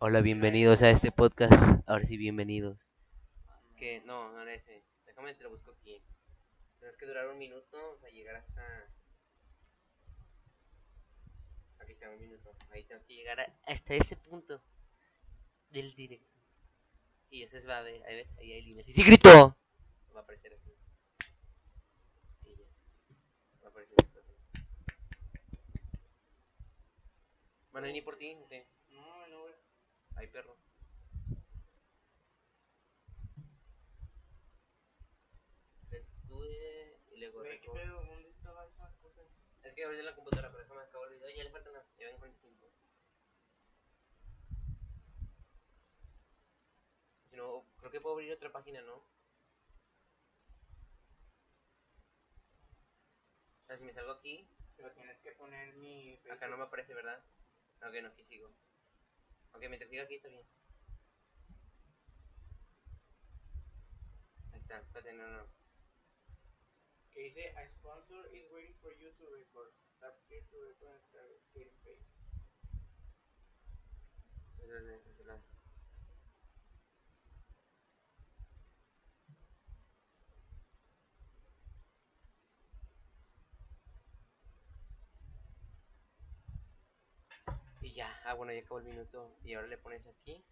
Hola, bienvenidos a este podcast. Ahora sí, bienvenidos. Que no, no era ese. Déjame te lo busco aquí. Tienes que durar un minuto, o sea, llegar hasta. Aquí está, un minuto. Ahí tienes que llegar a- hasta ese punto del directo. Y ese es va a ver, ahí ves, ahí hay líneas. ¡Y si grito! Va a aparecer así. Y ya. Va a aparecer así. Van a venir por ti, ¿qué? No, no, güey. Ay, perro. Let's do it. Y luego Güey, ¿qué record. pedo? ¿Dónde estaba esa cosa? Es que en la computadora, pero déjame acabo el video. Ya le faltan nada. Ya ven 45. Si no, creo que puedo abrir otra página, ¿no? O sea, si me salgo aquí, Pero tienes que poner mi Facebook. acá no me aparece, ¿verdad? Ok, no, aquí sigo. Ok, mientras siga aquí está bien. Ahí está, espérate, no, no. Que dice, a sponsor is waiting for you to record. Tap here to record and start getting paid. Esa es- Ya, ah bueno, ya acabó el minuto. Y ahora le pones aquí.